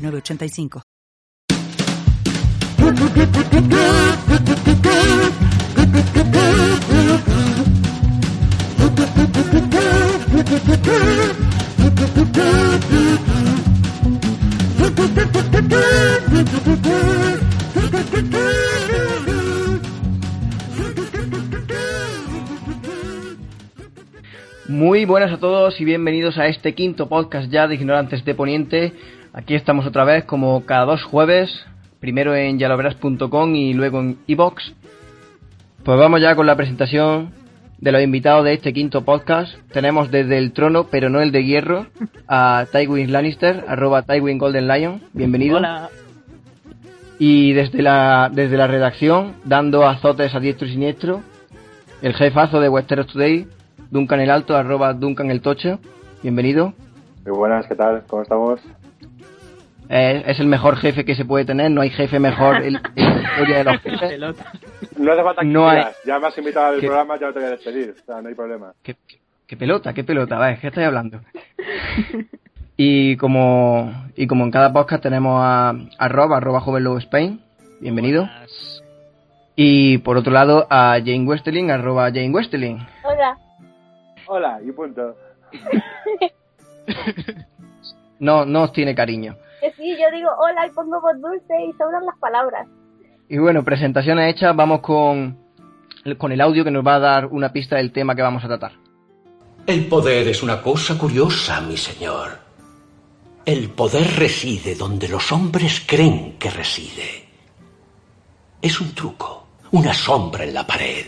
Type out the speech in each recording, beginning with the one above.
906985. Muy buenas a todos y bienvenidos a este quinto podcast ya de Ignorantes de Poniente. Aquí estamos otra vez como cada dos jueves, primero en yaloveras.com y luego en iBox. Pues vamos ya con la presentación de los invitados de este quinto podcast. Tenemos desde el trono, pero no el de hierro, a Tywin Lannister, arroba Tywin Golden Lion. Bienvenido. Hola. Y desde la, desde la redacción, dando azotes a diestro y siniestro, el jefazo de Westeros Today, Duncan el Alto, arroba Duncan el Tocho. Bienvenido. Muy buenas, ¿qué tal? ¿Cómo estamos? Eh, es el mejor jefe que se puede tener, no hay jefe mejor en, la historia de los jefes. Pelota. No hace falta que No hay-. Ya me has invitado al ¿Qué? programa, ya no te voy a despedir. O sea, no hay problema. ¿Qué, qué- qué pelota, qué pelota, vale, ¿qué estoy hablando? Y como, y como en cada podcast tenemos a, a Rob, arroba Joven Lobo Spain, bienvenido. Buenas. Y por otro lado a Jane Westerling, arroba Jane Westerling. Hola. Hola, y punto. No, no os tiene cariño. Que sí, yo digo hola y pongo voz dulce y sobran las palabras. Y bueno, presentaciones hechas, vamos con, con el audio que nos va a dar una pista del tema que vamos a tratar. El poder es una cosa curiosa, mi señor. El poder reside donde los hombres creen que reside. Es un truco, una sombra en la pared.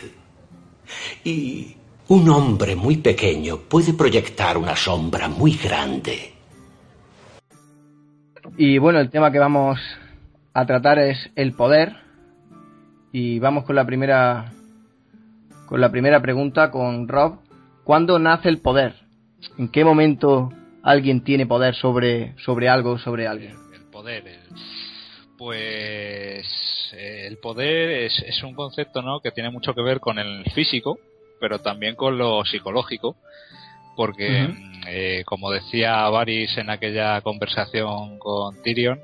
Y un hombre muy pequeño puede proyectar una sombra muy grande. Y bueno, el tema que vamos a tratar es el poder. Y vamos con la primera con la primera pregunta con Rob. ¿Cuándo nace el poder? ¿En qué momento alguien tiene poder sobre, sobre algo, sobre alguien? El poder. el- Pues eh, el poder es, es un concepto ¿no? que tiene mucho que ver con el físico, pero también con lo psicológico, porque eh, como decía Varys en aquella conversación con Tyrion,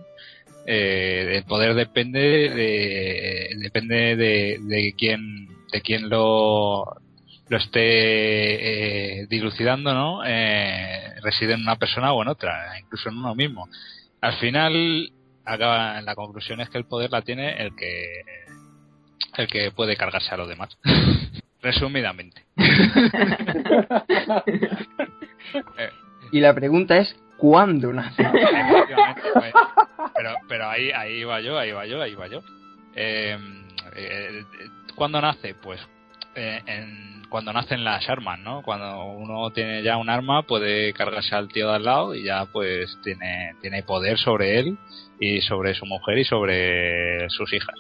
eh, el poder depende de depende de, de quién de quién lo lo esté eh, dilucidando, ¿no? Eh, reside en una persona o en otra, incluso en uno mismo. Al final, acaba, la conclusión es que el poder la tiene el que el que puede cargarse a los demás. Resumidamente. Eh, Y la pregunta es ¿cuándo nace? Pues, pero, pero ahí, ahí va yo, ahí va yo, ahí va yo. Eh, eh, ¿Cuándo nace? Pues eh, en, cuando nacen las armas, ¿no? Cuando uno tiene ya un arma puede cargarse al tío de al lado y ya pues tiene, tiene poder sobre él y sobre su mujer y sobre sus hijas.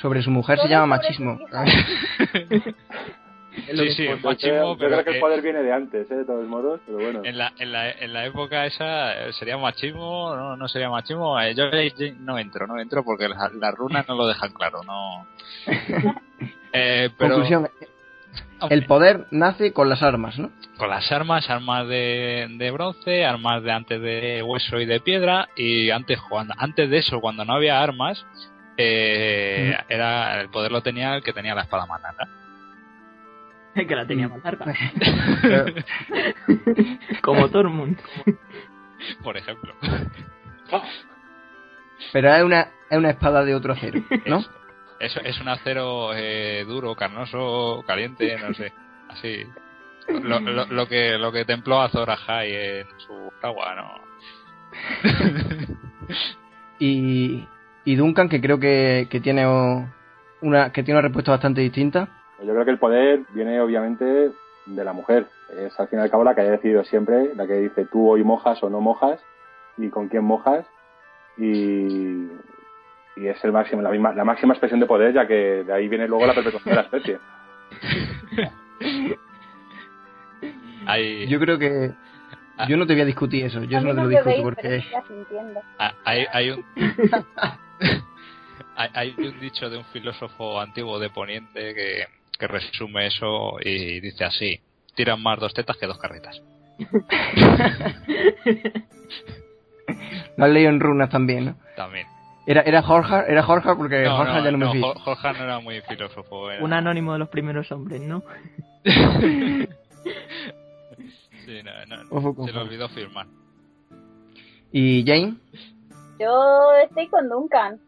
Sobre su mujer se llama machismo. Sí, sí. Yo machismo, creo- yo pero creo que el poder viene de antes, ¿eh? de todos modos, pero bueno. En la, en la, en la época esa eh, sería machismo, no, no sería machismo. Eh, Yo no entro, no entro porque las, runas no lo dejan claro, no. Eh, pero Conclusión, el poder nace con las armas, ¿no? con las armas, armas de, de bronce, armas de antes de hueso y de piedra y antes cuando antes de eso cuando no había armas eh, era el poder lo tenía el que tenía la espada más larga. que la tenía más larga. Pero- Como Tormund. Por ejemplo. Pero es una, es una espada de otro acero, ¿no? Es, es un acero eh, duro, carnoso, caliente, no sé. Así. Lo, lo, lo que lo que templó a Zora High en su agua, ¿no? Y, y Duncan, que creo que, que tiene una que tiene una respuesta bastante distinta. Yo creo que el poder viene obviamente de la mujer. Es al fin y al cabo la que haya decidido siempre, la que dice tú hoy mojas o no mojas. y con quién mojas. Y, y es el máximo, la, misma, la máxima expresión de poder, ya que de ahí viene luego la perpetuación de la especie. Hay, Yo creo que. Yo no te voy a discutir eso, yo A eso no te lo discuto porque. Ah, hay, hay un hay, un dicho de un filósofo antiguo de Poniente que, que resume eso y dice así tiran más dos tetas que dos carretas Lo has leído en runas también, ¿no? también Era, era Jorge, era Jorge porque no, Jorge no, ya no, me no, fío. Jo- Jorge no era muy filósofo era- Un anónimo de los primeros hombres, ¿no? Sí, no, no, Ojo con se le olvidó firmar ¿Y Jane? Yo estoy con Duncan.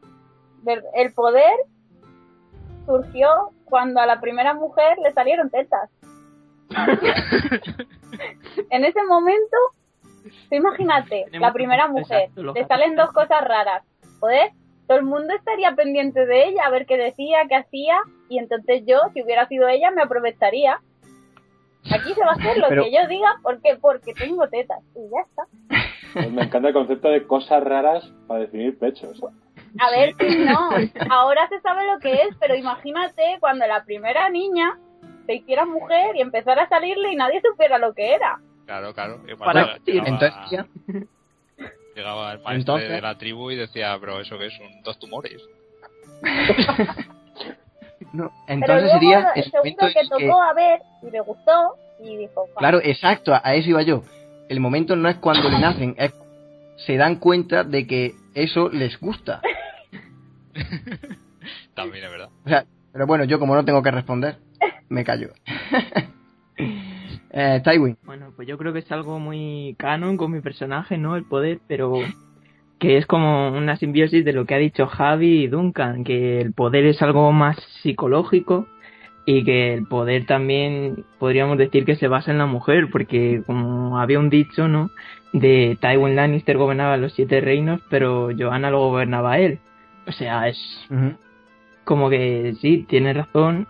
El poder surgió cuando a la primera mujer le salieron tetas. en ese momento, tú imagínate, la primera mujer, le salen dos cosas raras. Joder, todo el mundo estaría pendiente de ella, a ver qué decía, qué hacía, y entonces yo, si hubiera sido ella, me aprovecharía. Aquí se va a hacer lo Pero- que yo diga, ¿por qué? Porque tengo tetas, y ya está. Pues me encanta el concepto de cosas raras para definir pechos. A ver, si no, ahora se sabe lo que es, pero imagínate cuando la primera niña se hiciera mujer y empezara a salirle y nadie supiera lo que era. claro claro y Para llegaba, Entonces, ya, llegaba el maestro Entonces- de la tribu y decía pero eso que es un dos tumores no, Pero entonces luego sería el seguro momento que en que- tocó a ver y le gustó y dijo. Claro, exacto, a eso iba yo. El momento no es cuando le nacen, es se dan cuenta de que eso les gusta. también es verdad O sea, pero bueno, yo como no tengo que responder, me callo. eh, Tywin. Bueno, pues yo creo que es algo muy canon con mi personaje, ¿no? El poder, pero que es como una simbiosis de lo que ha dicho Javi y Duncan, que el poder es algo más psicológico y que el poder también podríamos decir que se basa en la mujer, porque como había un dicho, ¿no? De Tywin Lannister gobernaba los siete reinos, pero Joanna lo gobernaba él. O sea, es como que sí, tiene razón.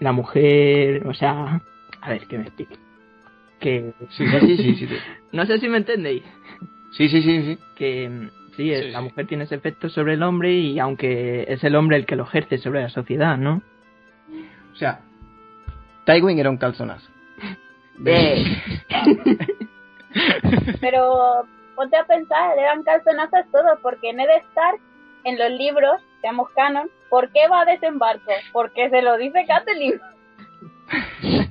La mujer, o sea, a ver, que me explique. Que Sí, sí, sí, sí, sí, sí. no sé si me entendéis. Sí, sí, sí, sí. Que sí, Sí, la sí. mujer tiene ese efecto sobre el hombre y aunque es el hombre el que lo ejerce sobre la sociedad, ¿no? O sea, Tywin era un calzonazo. Pero ponte a pensar, eran calzonazos todos, porque Ned Stark en los libros, seamos canon, ¿por qué va a desembarco? Porque se lo dice Catelyn.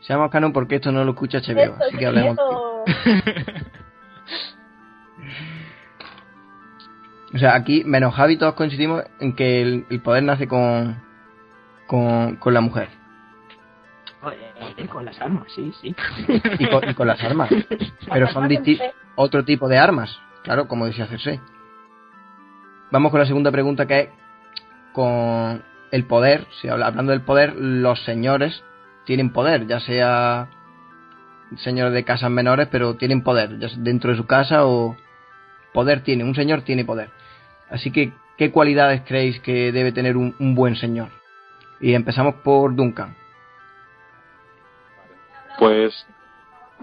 Seamos canon porque esto no lo escucha HBO, Esto, así que hablemos. eso- O sea, aquí, menos Javi, todos coincidimos en que el, el poder nace con, con, con la mujer. Eh, con las armas, sí, sí. Y con, y con las armas. Pero son otro tipo de armas. Claro, como decía Cersei. Vamos con la segunda pregunta que es con el poder. Si habla- hablando del poder, los señores tienen poder, ya sea señores de casas menores, pero tienen poder, ya sea dentro de su casa o poder tiene. Un señor tiene poder. Así que, ¿qué cualidades creéis que debe tener un, un buen señor? Y empezamos por Duncan. Pues,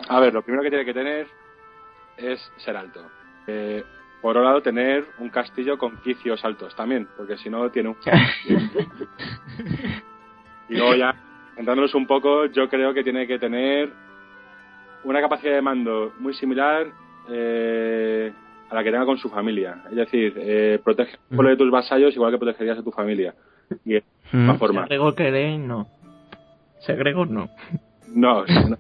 a ver, lo primero que tiene que tener es ser alto. Eh, por otro lado, tener un castillo con quicios altos también, porque si no tiene un... y luego ya, centrándonos un poco, yo creo que tiene que tener una capacidad de mando muy similar eh, a la que tenga con su familia. Es decir, eh, protege de tus vasallos igual que protegerías a tu familia. Y de una forma. Segregor que leen, no. Segregor no. No, no,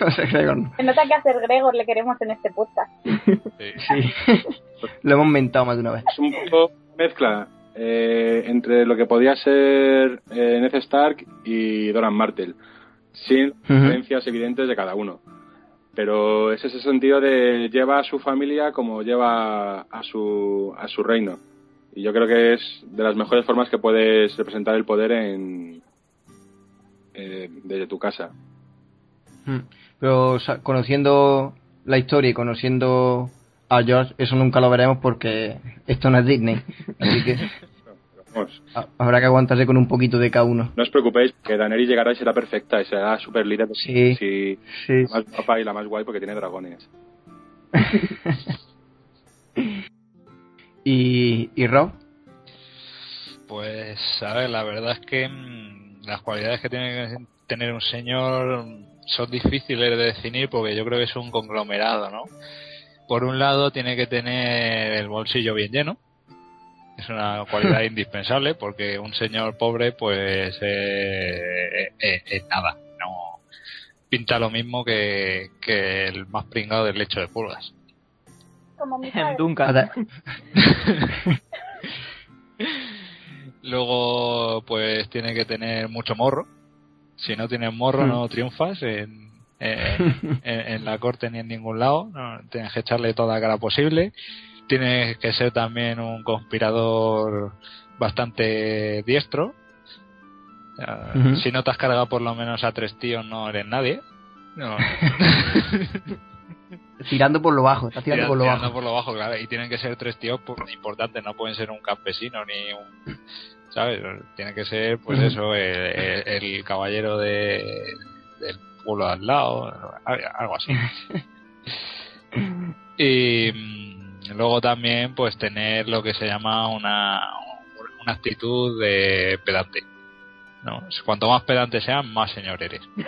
No sé, Gregor, no. Se nota que a Ser Gregor le queremos en este podcast. Sí. Lo hemos mentado más de una vez. es un poco mezcla eh, entre lo que podría ser eh, Ned Stark y Doran Martell, sin diferencias evidentes de cada uno. Pero es ese sentido de lleva a su familia como lleva a su, a su reino. Y yo creo que es de las mejores formas que puedes representar el poder en eh, desde tu casa. Mm. Pero conociendo la historia y conociendo a George, eso nunca lo veremos porque esto no es Disney. Así que, Habrá que aguantarse con un poquito de cada uno. No os preocupéis, que Daenerys llegará y será perfecta y será super líder. Sí, sí, La más guapa y la más guay porque tiene dragones. ¿Y, ¿Y Rob? Pues, a ver, la verdad es que mm, las cualidades que tiene que tener un señor son difíciles de definir porque yo creo que es un conglomerado, ¿no? Por un lado tiene que tener el bolsillo bien lleno, es una cualidad indispensable porque un señor pobre pues eh, eh, eh, nada, no pinta lo mismo que, el más pringado del lecho de pulgas. Como mi Luego pues tiene que tener mucho morro. Si no tienes morro no hmm. triunfas en, en, la corte ni en ningún lado. tienes que echarle toda la cara posible tienes que ser también un conspirador bastante diestro. Si no te has cargado por lo menos a tres tíos, no eres nadie. Tirando por lo bajo, está tirando, por lo tirando bajo. por lo bajo, claro. Y tienen que ser tres tíos importantes, no pueden ser un campesino ni un. ¿Sabes? Tiene que ser, pues eso, el, caballero de, del pueblo al lado, algo así. y Luego también, pues tener lo que se llama una, una actitud de pedante. ¿no? Cuanto más pedante sean, más señor eres.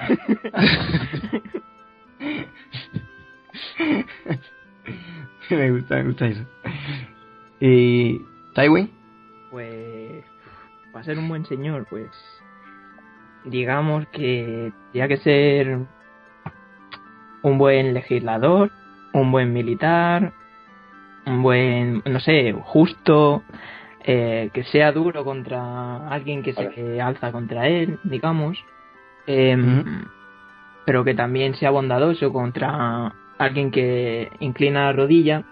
me gusta, me gusta eso. ¿Y Tywin? Pues, para ser un buen señor, pues, digamos que tendría que ser un buen legislador, un buen militar, un buen, no sé, justo, eh, que sea duro contra alguien que se alza contra él, digamos, em, pero que también sea bondadoso contra alguien que inclina la rodilla.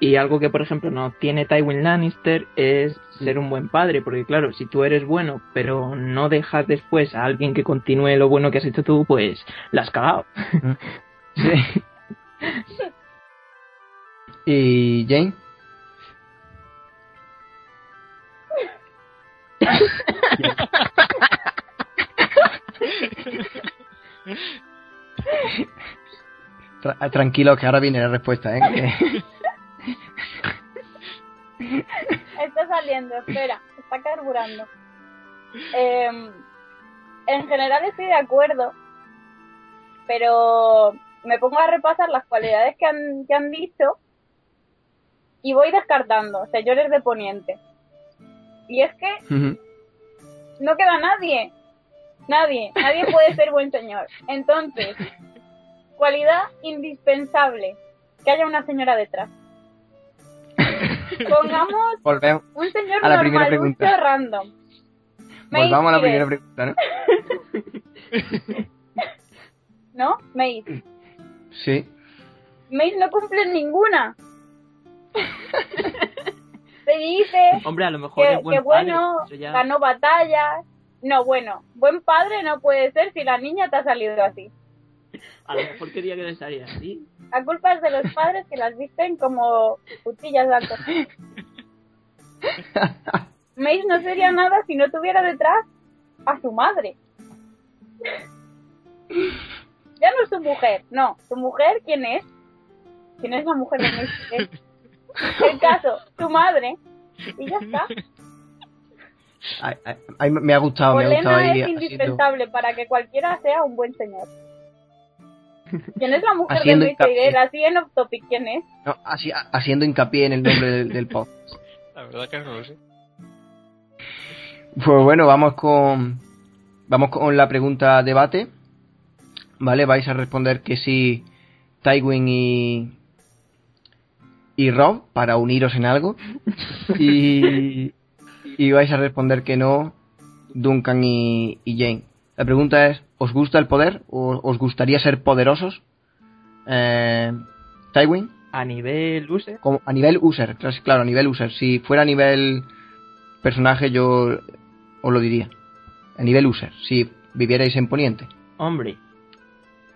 Y algo que, por ejemplo, no tiene Tywin Lannister es ser un buen padre, porque claro, si tú eres bueno, pero no dejas después a alguien que continúe lo bueno que has hecho tú, pues la has cagado. sí. ¿Y Jane? tranquilo, que ahora viene la respuesta, ¿eh? está saliendo, espera, está carburando. Em, en general estoy de acuerdo, pero me pongo a repasar las cualidades que han, que han dicho y voy descartando señores de Poniente. Y es que no queda nadie. Nadie. Nadie puede ser buen señor. Entonces, cualidad indispensable. Que haya una señora detrás. Pongamos un señor a normal, random. Volvamos a la primera pregunta, ¿no? ¿No? Mace. Sí. Mace no cumple ninguna. Se dice Hombre, a lo mejor que, bueno, ganó batallas. No, bueno, buen padre no puede ser si la niña te ha salido así. A lo mejor quería que le saliera así. A culpa de los padres que las visten como putillas altas. Mace no sería nada si no tuviera detrás a su madre. ya no es su mujer, no. ¿Su mujer quién es? ¿Quién es la mujer de Mace? el caso, tu madre, y ya está. me ha gustado, me ha gustado es indispensable para que cualquiera sea un buen señor. ¿Quién es la mujer haciendo de Luis Así en off topic, ¿quién es? No, así, haciendo hincapié en el nombre del, del pop. La verdad que no lo sé. Pues bueno, vamos con vamos con la pregunta debate. ¿Vale? Vais a responder que sí Tywin y, y Rob para uniros en algo. Y, y vais a responder que no, Duncan y, Jane. La pregunta es, ¿os gusta el poder? ¿O ¿Os gustaría ser poderosos? Eh, Tywin. A nivel user. Como, a nivel user, claro, a nivel user. Si fuera a nivel personaje yo os lo diría. A nivel user, si vivierais en Poniente. Hombre,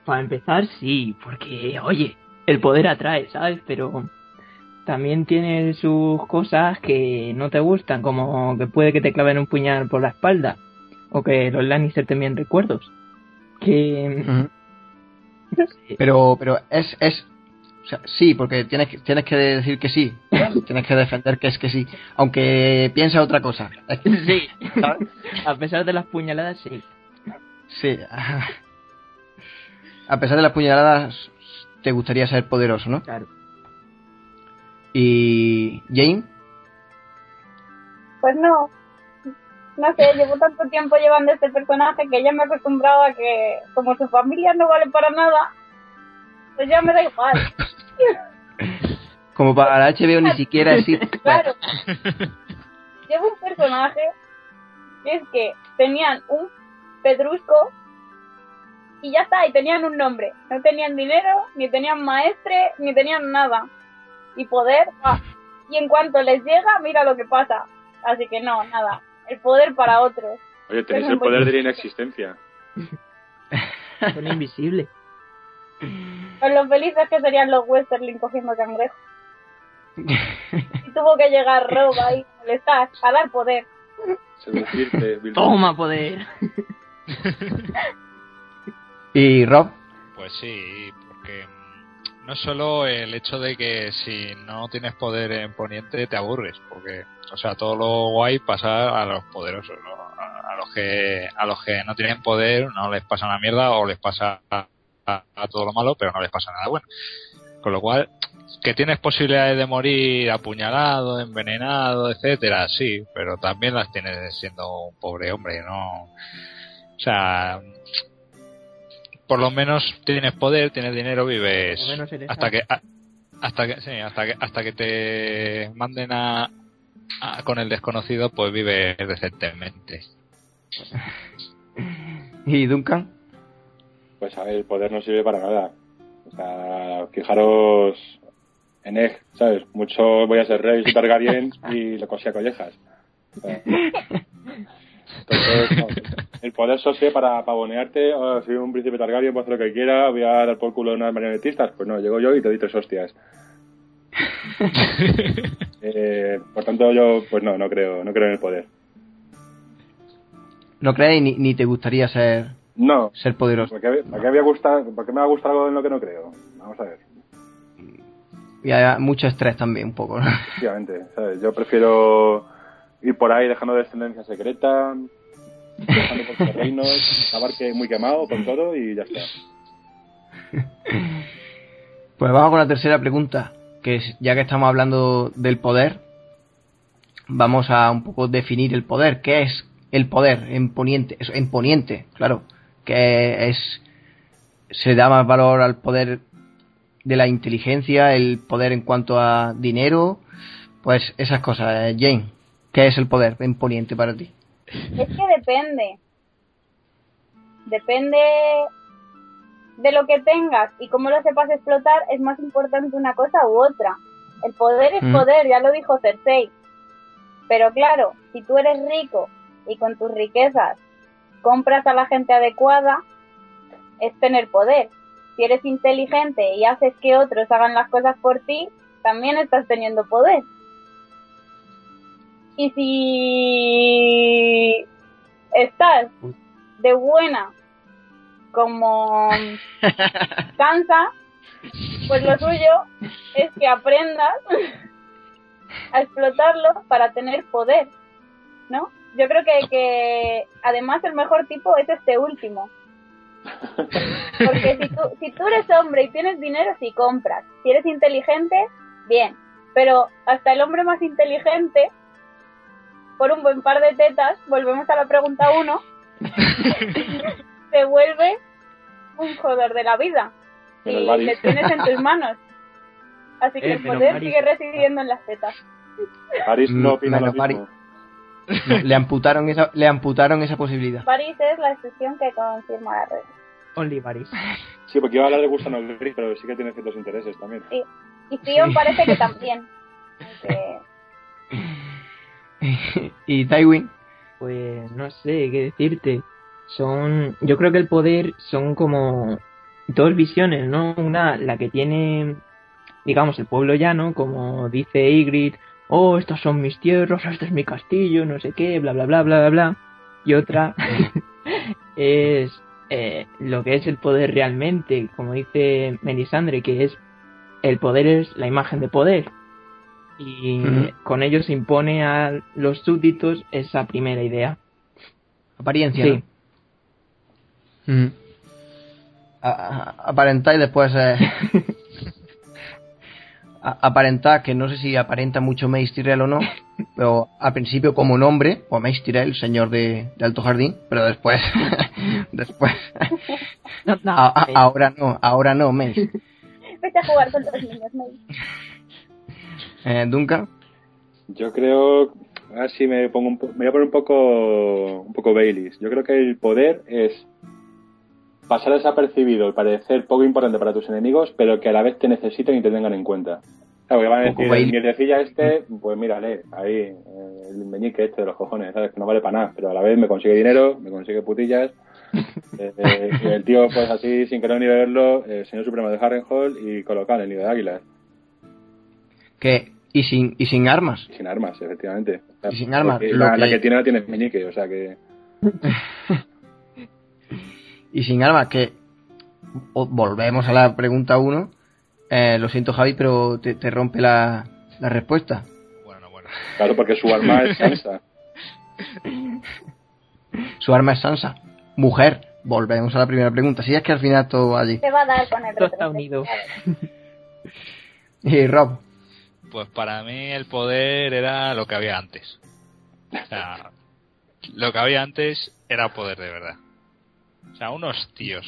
para empezar sí, porque, oye, el poder atrae, ¿sabes? Pero también tiene sus cosas que no te gustan, como que puede que te claven un puñal por la espalda, o que los Lannister te envíen recuerdos. Que... Pero, pero es, es o sea, sí, porque tienes que, tienes que decir que sí. tienes que defender que es que sí. Aunque piensa otra cosa. sí. A pesar de las puñaladas, sí. Sí. A pesar de las puñaladas, te gustaría ser poderoso, ¿no? Claro. ¿Y Jane? Pues no. No sé, llevo tanto tiempo llevando este personaje que ya me he acostumbrado a que, como su familia no vale para nada, pues ya me da igual. Como para HBO ni siquiera existe. Claro. Llevo un personaje que es que tenían un pedrusco y ya está, y tenían un nombre. No tenían dinero, ni tenían maestre, ni tenían nada. Y poder, ah. y en cuanto les llega, mira lo que pasa. Así que no, nada. El poder para otros. Oye, tenéis el poder de la inexistencia. Son invisibles. Con lo felices que serían los Westerling cogiendo cangrejos. y tuvo que llegar Rob ahí, molestar, a dar poder. Toma poder. ¿Y Rob? Pues sí, porque no solo el hecho de que si no tienes poder en Poniente te aburres, porque, o sea, todo lo guay pasa a los poderosos, a, los que a los que no tienen poder no les pasa una mierda o les pasa a, todo lo malo, pero no les pasa nada bueno. Con lo cual, que tienes posibilidades de morir apuñalado, envenenado, etcétera, sí, pero también las tienes siendo un pobre hombre, ¿no? O sea, por lo menos tienes poder, tienes dinero, vives hasta que hasta que sí, hasta que hasta que te manden a, con el desconocido, pues vives decentemente. ¿Y Duncan? Pues a ver, el poder no sirve para nada. O sea, fijaros en Egg, ¿sabes? Mucho voy a ser rey, Targaryen y lo cosía collejas. Entonces, el poder sirve para pavonearte, oh, soy un príncipe Targaryen, puedo hacer lo que quiera, voy a dar por culo a unas marionetistas. Pues no, llego yo y te doy tres hostias. eh, por tanto, yo, pues no, no creo, no creo en el poder. ¿No crees ni, ni te gustaría ser no. Ser poderoso. ¿Por qué, me va a gustar, me va a gustar algo en lo que no creo? Vamos a ver. Y hay mucho estrés también, un poco. Efectivamente, ¿sabes? Yo prefiero ir por ahí dejando descendencia secreta, dejando por los reinos, acabar que muy quemado con todo y ya está. Pues vamos con la tercera pregunta, que es, ya que estamos hablando del poder, vamos a un poco definir el poder. ¿Qué es el poder en Poniente? En Poniente, claro que es se da más valor al poder de la inteligencia, el poder en cuanto a dinero, pues esas cosas. Eh, Jane, ¿qué es el poder en Poniente para ti? Es que depende. Depende de lo que tengas y cómo lo sepas explotar, es más importante una cosa u otra. El poder es mm. poder, ya lo dijo Cersei. Pero claro, si tú eres rico y con tus riquezas compras a la gente adecuada, es tener poder. Si eres inteligente y haces que otros hagan las cosas por ti, también estás teniendo poder. Y si estás de buena como cansa, pues lo suyo es que aprendas a explotarlo para tener poder, ¿no? yo creo que, que además el mejor tipo es este último. Porque si tú, si tú eres hombre y tienes dinero, sí compras. Si eres inteligente, bien. Pero hasta el hombre más inteligente, por un buen par de tetas, volvemos a la pregunta uno, se vuelve un joder de la vida. Y le tienes en tus manos. Así que eh, el poder sigue residiendo en las tetas. París no mm, opina lo mismo le amputaron esa, le amputaron esa posibilidad. París es la excepción que confirma la red. Only París. Sí, porque iba a hablar de Gusano Gris, pero sí que tiene ciertos intereses también. Sí. Y Fion parece que también. ¿Y Tywin? Pues no sé qué decirte. Son. Yo creo que el poder son como. Dos visiones, ¿no? Una, la que tiene digamos, el pueblo llano, como dice Ygritte, oh, estos son mis tierras, este es mi castillo, no sé qué, bla, bla, bla, bla, bla, bla. Y otra es eh, lo que es el poder realmente, como dice Melisandre, que es el poder es la imagen de poder. Y con ello se impone a los súbditos esa primera idea. Apariencia. Sí. aparentar y después eh, aparentar que no sé si aparenta mucho Mace Tyrell o no pero al principio como un hombre o Mace Tyrell señor de, Alto Jardín pero después después ahora no ahora no Mace vete a jugar con los niños Mace eh, Duncan yo creo así me pongo me voy a poner un poco un poco Baileys yo creo que el poder es pasar desapercibido y parecer poco importante para tus enemigos, pero que a la vez te necesiten y te tengan en cuenta. Claro, que van a decir, el mierdecilla este, pues mírale, ahí, eh, el meñique este de los cojones, ¿sabes? Que no vale para nada, pero a la vez me consigue dinero, me consigue putillas. Eh, eh, y el tío, pues así, sin querer ni verlo, el señor supremo de Harrenhal y colocar el nido de águilas. ¿Qué? ¿Y sin, y sin armas? Sin armas, efectivamente. y sin armas. La, que... tiene la tiene meñique, o sea que... y sin armas, que volvemos a la pregunta 1. Eh, lo siento, Javi, pero te, rompe la, la, respuesta. Bueno, bueno. Claro, porque su arma es Sansa. su arma es Sansa. Mujer. Volvemos a la primera pregunta. Si es que al final todo va allí. Te va a dar con el Todo está unido. y Rob. Pues para mí el poder era lo que había antes. O sea, lo que había antes era poder de verdad. O sea, unos tíos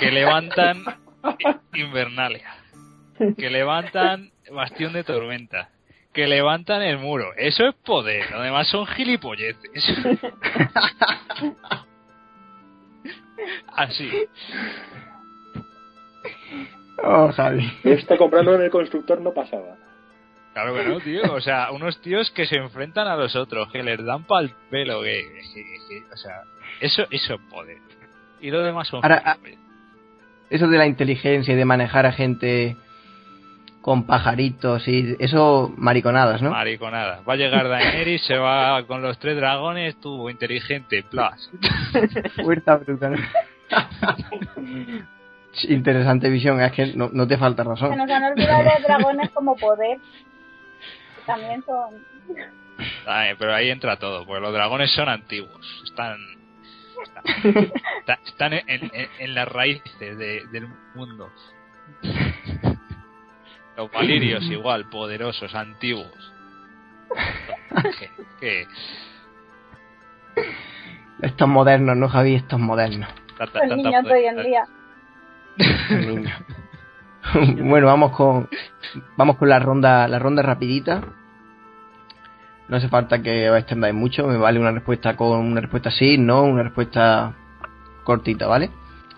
que levantan Invernalia, que levantan Bastión de Tormenta, que levantan el muro. Eso es poder, lo demás son gilipolleces. Así. Oh, Javi. Esto comprando en el constructor no pasaba. Claro que no, tío. O sea, unos tíos que se enfrentan a los otros, que les dan pa'l pelo, que, o sea, eso, eso poder. Y lo demás son. Ahora, eso de la inteligencia y de manejar a gente con pajaritos y eso mariconadas, ¿no? Mariconadas. Va a llegar Daenerys, se va con los tres dragones, tú inteligente, plus. Fuerza bruta. Interesante visión, es que no, no, te falta razón. Se nos han olvidado los dragones como poder. También son. pero ahí entra todo, porque los dragones son antiguos. Están están en, las raíces del mundo. Los valirios igual, poderosos, antiguos. Estos modernos, ¿no, Javi? Estos modernos. Los niños de hoy en día. bueno, vamos con vamos con la ronda la ronda rapidita. No hace falta que os extendáis mucho, me vale una respuesta con una respuesta sí, no, una respuesta cortita, ¿vale?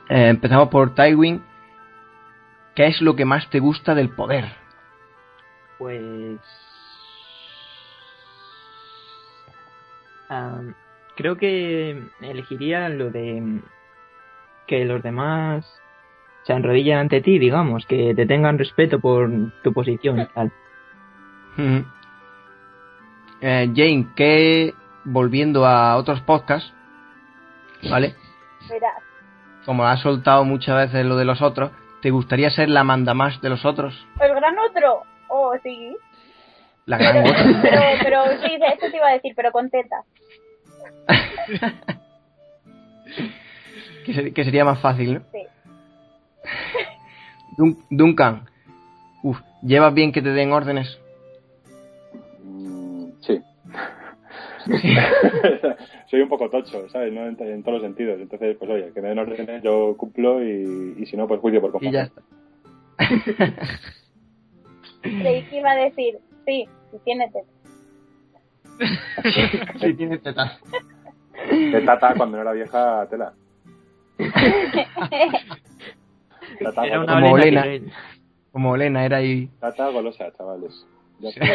Eh, empezamos por Tywin. ¿Qué es lo que más te gusta del poder? Pues... creo que elegiría lo de que los demás se enrodillen ante ti, digamos, que te tengan respeto por tu posición y tal. Eh, Jane, que volviendo a otros podcasts, ¿vale? Como has soltado muchas veces lo de los otros, ¿te gustaría ser la manda más de los otros? El gran otro, oh, sí. La gran pero, Pero, pero sí, esto te iba a decir, pero con teta. que, sería más fácil, ¿no? Sí. Duncan, uf, ¿llevas bien que te den órdenes? Soy un poco tocho, ¿sabes? ¿No? En, todos los sentidos. Entonces, pues oye, que me den órdenes, yo cumplo y, y si no, pues juicio por completo. Y ya está. Creí que iba a decir, sí, si tiene teta. sí tiene teta. De tata cuando no era vieja tela. Tata, era una como Elena. Como Elena era ahí. Tata golosa, chavales. Ya se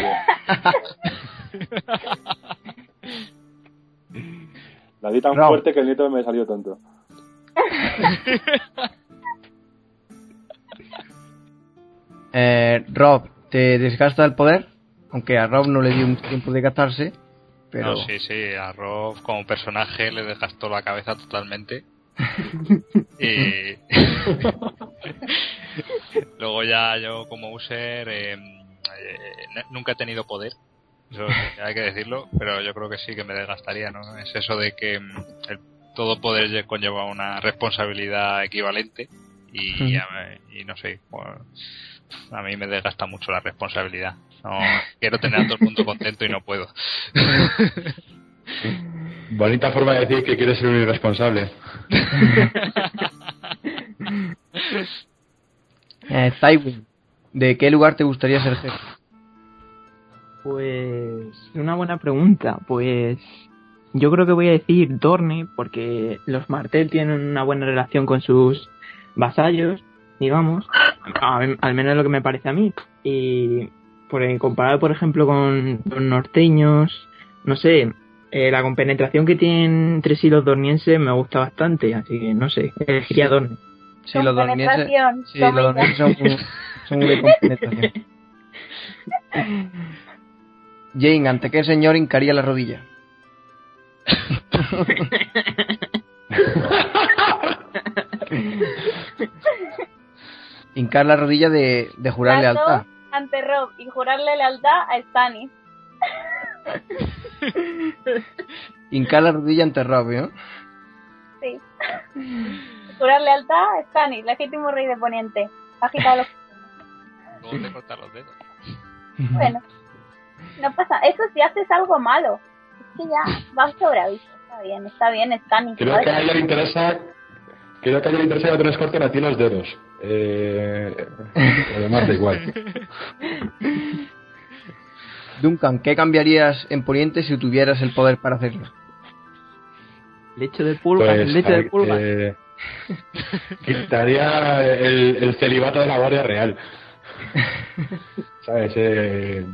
La di tan fuerte que el nieto me salió tonto. Eh, Rob, ¿te desgasta el poder? Aunque a Rob no le dio mucho tiempo de gastarse. Pero... No, sí, sí, a Rob como personaje le desgastó la cabeza totalmente. Y luego ya yo como user eh, eh, nunca he tenido poder eso hay que decirlo pero yo creo que sí que me desgastaría no es eso de que mm, el, todo poder conlleva una responsabilidad equivalente y, y no sé a mí me desgasta mucho la responsabilidad. No, quiero tener a todo el mundo contento y no puedo Bonita forma de decir que quieres ser un irresponsable. eh, Tywin, ¿de qué lugar te gustaría ser jefe? Pues una buena pregunta. Pues yo creo que voy a decir Dorne porque los Martel tienen una buena relación con sus vasallos, digamos, al menos lo que me parece a mí. Y por comparado, por ejemplo, con los norteños, no sé, eh, la compenetración que tienen entre sí los dornienses me gusta bastante, así que no sé, elegiría Dorne. Sí, los dornienses, sí, los dornienses son, son de compenetración. Jane, ¿ante qué señor hincaría la rodilla? Hincar la rodilla de, de jurar lealtad. Ante Rob y jurarle lealtad a Stannis. Hincar la rodilla ante Robio. Sí. Jurar lealtad a Stannis, legítimo rey de Poniente. Agita los... ¿Dónde cortar los dedos? Bueno, no pasa. Eso si haces algo malo. Es que ya vas sobreaviso. Está bien, está bien, Stannis. Creo que a ella le interesa... Creo que a ella le interesa que te les corten a ti los dedos. Eh, además da igual. Duncan, ¿qué cambiarías en Poniente si tuvieras el poder para hacerlo? Leche de pulgas, pues, leche de pulgas. Eh, quitaría el, el, celibato de la Guardia Real. ¿Sabes? Eh,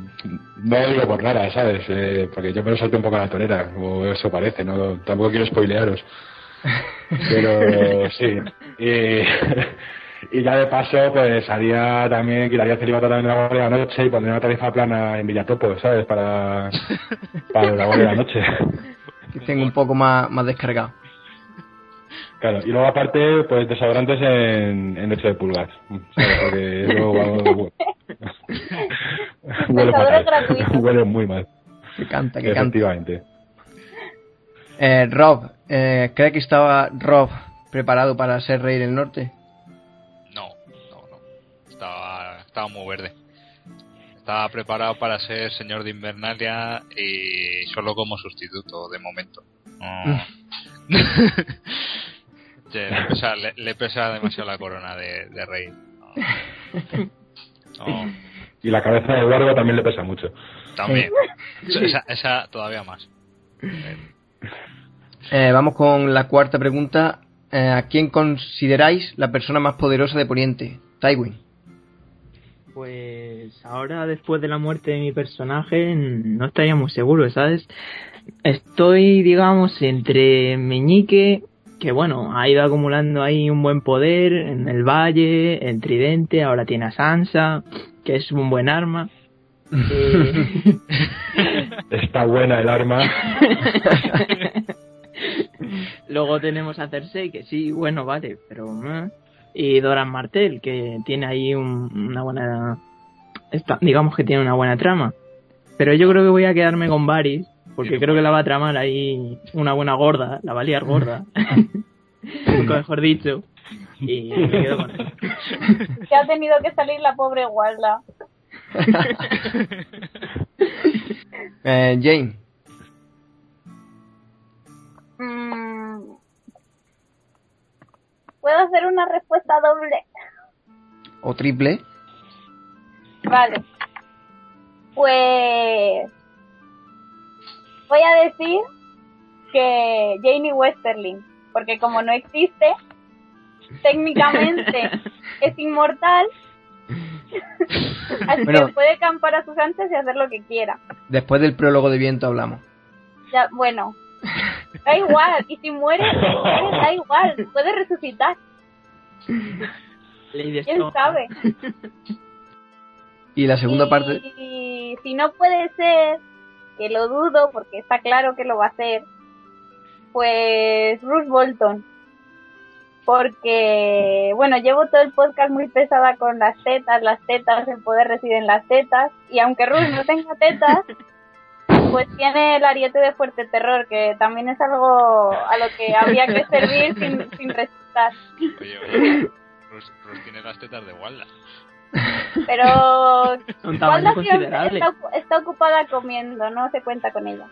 no digo por nada, ¿sabes? Eh, porque yo me lo salto un poco a la torera, o eso parece, no tampoco quiero spoilearos. Pero sí. Y, ya de paso, pues haría también, quitaría el celibato también de la guardia de la noche y pondría una tarifa plana en Villatopo, ¿sabes? Para, para la guardia de la noche. Que tengo un poco más, más descargado. Claro, y luego aparte, pues desodorantes en, en leche de pulgas. ¿sabes? Porque luego vamos. huele fatal. huele muy mal. Que canta, que Efectivamente. Eh, Rob, eh, ¿cree que estaba Rob preparado para ser rey del norte? Estaba muy verde. Estaba preparado para ser señor de Invernalia y solo como sustituto de momento. le, pesa, demasiado la corona de, rey. Y la cabeza de Eduardo también le pesa mucho. También. Esa, todavía más. Eh, vamos con la cuarta pregunta. Eh, ¿A quién consideráis la persona más poderosa de Poniente? Tywin. Pues ahora, después de la muerte de mi personaje, no estaría muy seguro, ¿sabes? Estoy, digamos, entre Meñique, que bueno, ha ido acumulando ahí un buen poder en el valle, el tridente, ahora tiene a Sansa, que es un buen arma. Eh, Está buena el arma. Luego tenemos a Cersei, que sí, bueno, vale, pero... y Doran Martel, que tiene ahí una buena. digamos que tiene una buena trama. Pero yo creo que voy a quedarme con Varys, porque creo que la va a tramar ahí una buena gorda, la va a liar gorda. mejor dicho. Y me quedo con él. Que ha tenido que salir la pobre guarda. eh, Jane. ¿Puedo hacer una respuesta doble? ¿O triple? Vale. Pues voy a decir que Janie Westerling, porque como no existe, técnicamente es inmortal. Así que puede campar a sus antes y hacer lo que quiera. Después del prólogo de viento hablamos. Ya, bueno, Da igual, y si muere, da igual, puede resucitar. ¿Quién sabe? Y la segunda parte. Y si no puede ser, que lo dudo porque está claro que lo va a hacer, pues Bruce Bolton. Porque, bueno, llevo todo el podcast muy pesada con las tetas, las tetas, el poder reside en las tetas. Y aunque Bruce no tenga tetas, pues tiene el ariete de fuerte terror, que también es algo a lo que habría que servir sin, sin resistar. Oye, oye, Rus, tiene las tetas de Walda. Pero Un tamaño considerable. está, ocu- está ocupada comiendo, no se cuenta con ella.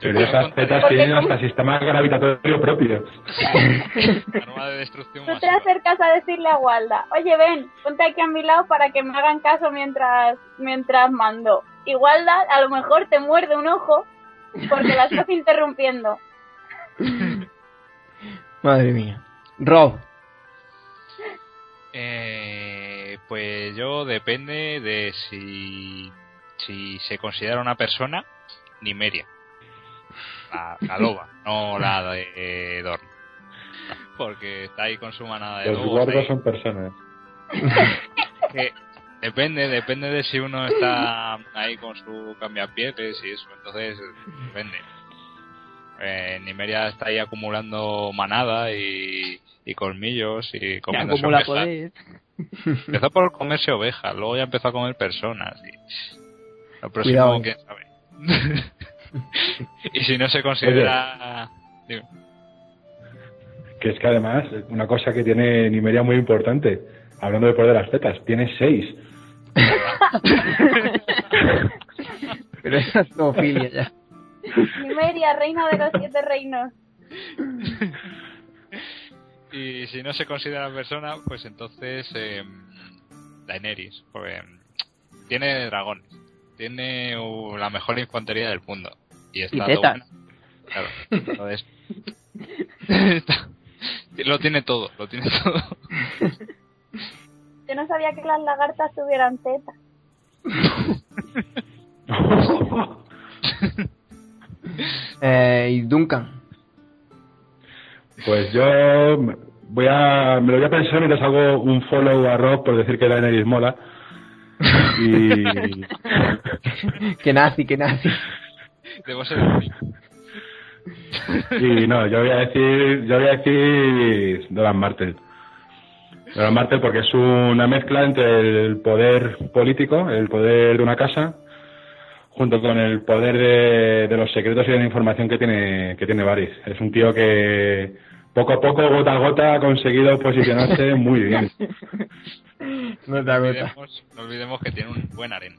Pero esas tetas Porque tienen como- hasta sistema gravitatorio propio. Arma de destrucción Tú te acercas a decirle a Walda, oye ven, ponte aquí a mi lado para que me hagan caso mientras, mientras mando. Y Walda a lo mejor te muerde un ojo porque la estás interrumpiendo. Madre mía. Rob. Eh, pues yo depende de si, si se considera una persona, Nimeria. La, la loba, no la de Dorn. Porque está ahí con su manada de Los lobos. gordos ahí. son personas. Que depende, depende de si uno está ahí con su cambiapieles y eso. Entonces, depende. Eh, Nimeria está ahí acumulando manada y, y colmillos y comiendo acumula poder. Empezó por comerse ovejas, luego ya empezó a comer personas. Y... Lo próximo, Cuidado. quién sabe. y si no se considera. Dime. Que es que además, una cosa que tiene Nimeria muy importante, hablando de poder de las tetas, tiene seis. Pero esa es zoofilia ya. Nimeria, reina de los siete reinos. Y si no se considera persona, pues entonces eh, Daenerys, porque em, tiene dragones, tiene uh, la mejor infantería del mundo y está Y buena. Claro, entonces está- lo tiene todo, lo tiene todo. Yo no sabía que las lagartas tuvieran tetas. Eh, y Duncan. Pues yo me- voy a, me lo voy a pensar mientras hago un follow a Rob por decir que Daenerys mola. Y, Que nazi, que nazi. Debo ser y no, yo voy a decir, yo voy a decir Doran Martel. Doran Martel porque es una mezcla entre el poder político, el poder de una casa, junto con el poder de, de los secretos y de la información que tiene, que tiene Varys. Es un tío que poco a poco, gota a gota, ha conseguido posicionarse muy bien. No te No agota. olvidemos, no olvidemos que tiene un buen harén.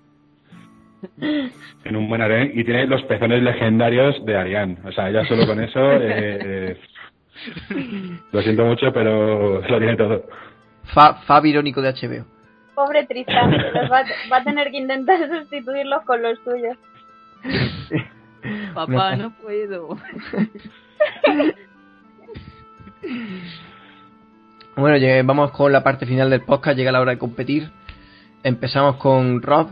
En un buen harén y tiene los pezones legendarios de Ariane. O sea, ya solo con eso, eh, lo siento mucho, pero lo tiene todo. Fa, Fab irónico de HBO. Pobre Tristan, los va, va a tener que intentar sustituirlos con los suyos. Papá, no puedo. Bueno, vamos con la parte final del podcast, llega la hora de competir. Empezamos con Rob.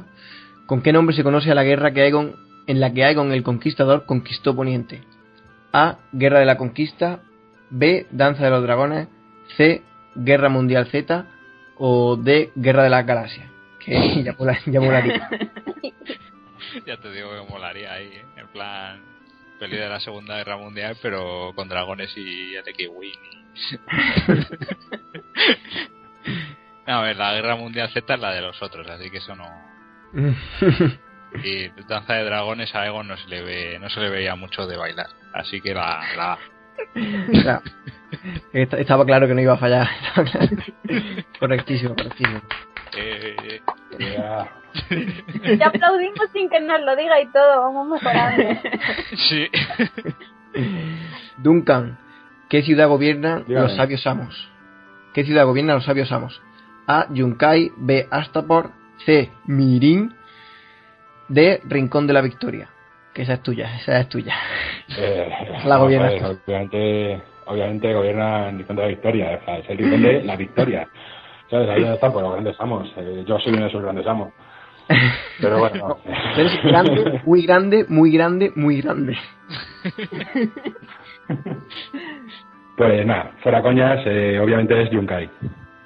¿Con qué nombre se conoce a la guerra que Aegon, en la que Aegon el Conquistador conquistó Poniente? A. Guerra de la Conquista. B. Danza de los Dragones. C. Guerra Mundial Z. O D. Guerra de las Galaxias. Que ya, mola- ya molaría. Ya te digo que molaría ahí, ¿eh? en plan peli de la Segunda Guerra Mundial, pero con dragones y X-Wing. No, a ver, la Guerra Mundial Z es la de los otros, así que eso no. Y Danza de Dragones a Egon no se le ve, no se le veía mucho de bailar, así que la, la Estaba claro que no iba a fallar. Correctísimo, correctísimo. Eh, eh, Ya aplaudimos sin que nos lo diga y todo, vamos mejorando. sí. Duncan, ¿qué ciudad gobiernan Dígame. los sabios amos? ¿Qué ciudad gobiernan los sabios amos? A. Yunkai, B. Astapor, C. Mirin, D. Rincón de la Victoria. Que esa es tuya, esa es tuya. Eh, La gobierna ver, Obviamente, obviamente gobierna el rincón de la victoria. O sea, es el rincón de la victoria. ¿Sabes? Ahí están, pues los grandes amos. Eh, yo soy uno de esos grandes amos. Pero bueno. Eres grande, muy grande, muy grande, muy grande. Pues nada, fuera coñas, eh, obviamente es Yunkai.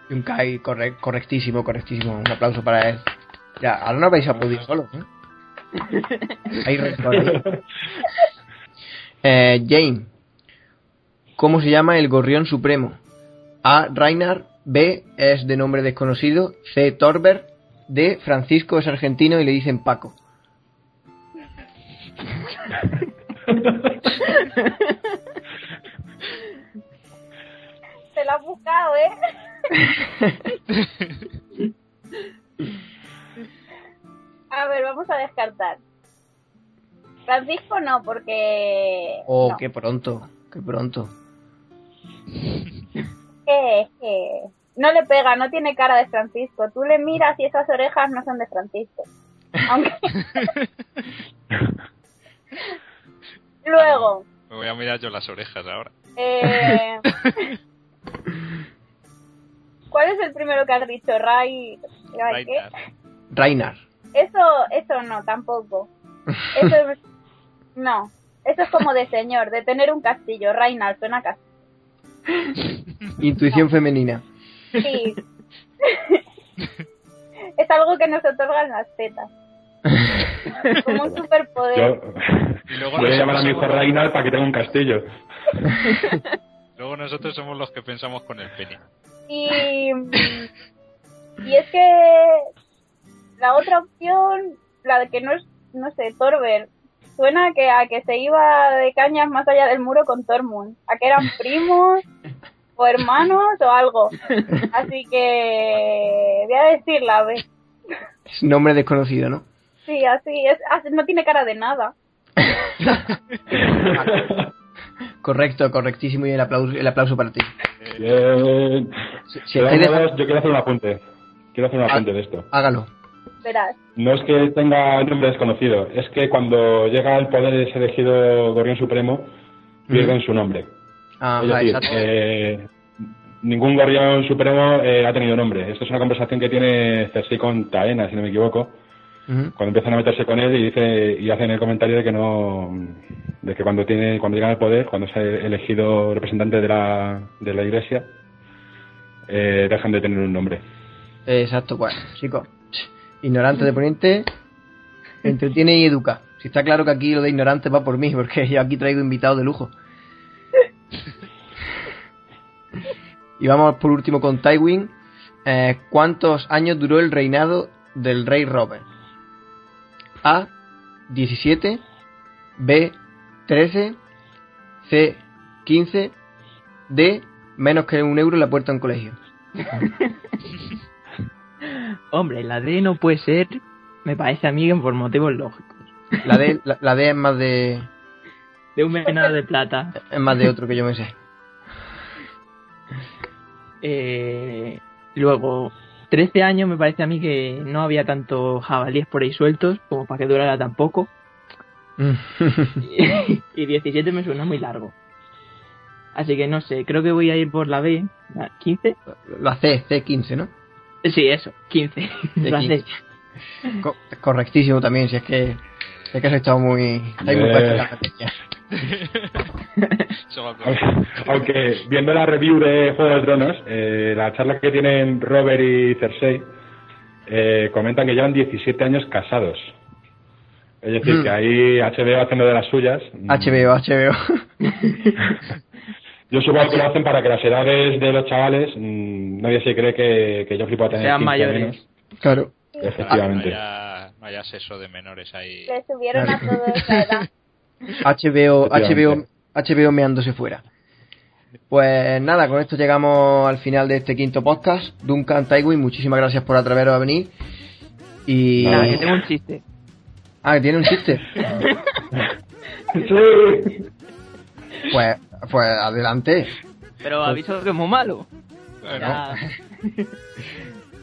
Yunkai, corre- correctísimo, correctísimo. Un aplauso para él. Ya, ahora no vais a poder solo, ¿eh? Hay eh, Jane. ¿Cómo se llama el gorrión supremo? A. Reinar. B. Es de nombre desconocido. C. Torber. D. Francisco es argentino y le dicen Paco. Se la has buscado, ¿eh? a ver, vamos a descartar. Francisco no, porque... Oh, no. qué pronto, qué pronto. ¿Qué? ¿Qué? No le pega, no tiene cara de Francisco. Tú le miras y esas orejas no son de Francisco. Aunque... Luego, Me voy a mirar yo las orejas ahora. eh... ¿cuál es el primero que has dicho? Ray... ¿Ray qué? Rainar. Reinar. Eso, eso no, tampoco. Eso es... No, eso es como de señor, de tener un castillo. Reinald, suena castillo. Intuición femenina. Sí. es algo que nos otorgan las tetas. Como un superpoder. Yo Y luego voy a llamar a mi hijo para que tenga un castillo. Luego nosotros somos los que pensamos con el pene. Y, y es que la otra opción, la de que no es, no sé, Torber, suena a que, a que se iba de cañas más allá del muro con Tormund, a que eran primos o hermanos o algo. Así que voy a decir la B. Es nombre desconocido, ¿no? Sí, así es, así- no tiene cara de nada. Correcto, correctísimo y el aplauso, el aplauso para ti. Bien. Si, si De yo quiero hacer un apunte. Quiero hacer un Ah. apunte de esto. Hágalo. Verás. No es que tenga un nombre desconocido, es que cuando llega al poder ese elegido Gorrión Supremo, pierden su nombre. Ah, es decir, eh, ningún Gorrión Supremo eh, ha tenido nombre. Esto es una conversación que tiene Cersei con Taena, si no me equivoco, cuando empiezan a meterse con él y dice y hacen el comentario de que no de que cuando tiene cuando llegan al poder cuando es elegido representante de la de la iglesia eh, dejan de tener un nombre Exacto, bueno, chicos. Ignorante de Poniente, entretiene y educa. Si está claro que aquí lo de ignorante va por mí, porque yo aquí traigo invitados de lujo. Y vamos por último con Tywin. Eh, ¿Cuántos años duró el reinado del rey Robert? A. 17. B. 13. C. 15. D. Menos que un euro en la puerta de un colegio. Hombre, la D no puede ser, me parece a mí por motivos lógicos. La D, la, la D es más de De un venado de plata. es más de otro que yo me sé. Eh, luego, 13 años me parece a mí que no había tanto jabalíes por ahí sueltos como para que durara tan poco. y 17 me suena muy largo. Así que no sé, creo que voy a ir por la B. la ¿15? La C, C15, ¿no? Sí, eso, 15. La C. Co- correctísimo también, si es que es que has estado muy, Eh. La aunque, viendo la review de Juego de Tronos eh, la charla que tienen Robert y Cersei eh, comentan que llevan 17 años casados es decir Mm. que ahí HBO haciendo de las suyas Mm, HBO, HBO. Yo supongo que lo hacen para que las edades de los chavales, mm, nadie se cree que, que Joffrey pueda tener Sean 15 mayores. menos. claro. No haya, no haya sexo de menores ahí. Le subieron a todo esa edad. HBO, HBO. HBO meándose fuera. Pues nada, con esto llegamos al final de este quinto podcast. Duncan Tywin, muchísimas gracias por atreveros a venir. Y. Nada, que tengo un chiste. Ah, que tiene un chiste. Sí. Pues, pues adelante. Pero aviso que es muy malo. Bueno.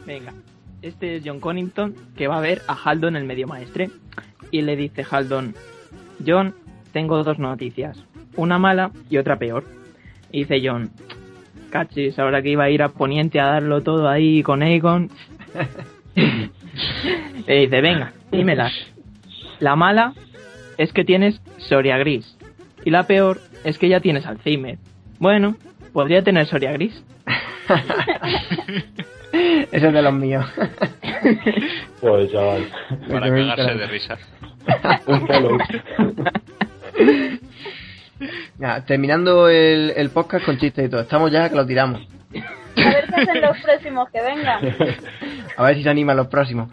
Venga, este es John Connington que va a ver a Haldon el medio maestre y le dice Haldon, John, tengo dos noticias, una mala y otra peor. Y dice John, cachis, ahora que iba a ir a Poniente a darlo todo ahí con Aegon. le dice, venga, dímelas. La mala es que tienes Soria Gris y la peor es que ya tienes Alzheimer. Bueno, podría tener Soria Gris. Ese es de los míos. Pues chaval. Para cagarse de risa. Un follow. Ya, terminando el, el podcast con chistes y todo. Estamos ya que lo tiramos. A ver qué hacen los próximos que vengan. A ver si se animan los próximos.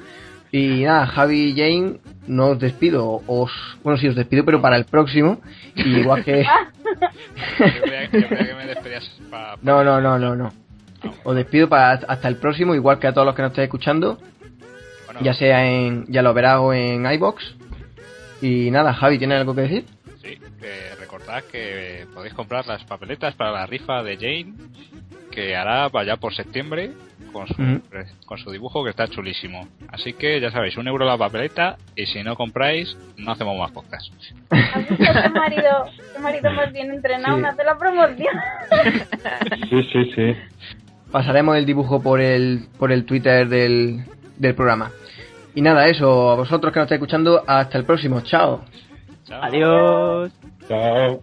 Y nada, Javi y Jane, no os despido. Os, bueno, sí os despido, pero para el próximo. Y igual que. Yo creía, yo creía que me despedías para... No, no, no, no, no. Os despido para hasta el próximo, igual que a todos los que nos estéis escuchando. Bueno, Ya sea en. Ya lo verás o en iBox. Y nada, Javi, ¿tienes algo que decir? Recordad que podéis comprar las papeletas para la rifa de Jane, que hará vaya por septiembre con su, Ujú. con su dibujo que está chulísimo. Así que ya sabéis, un euro la papeleta y si no compráis, no hacemos más podcast. ¿Has visto marido, marido más bien entrenado? Sí. Hace la promoción. Sí, sí, sí. Pasaremos el dibujo por el, por el Twitter del, del programa. Y nada, eso, a vosotros que nos estáis escuchando, hasta el próximo. Chao. Chao. Adiós. Chao.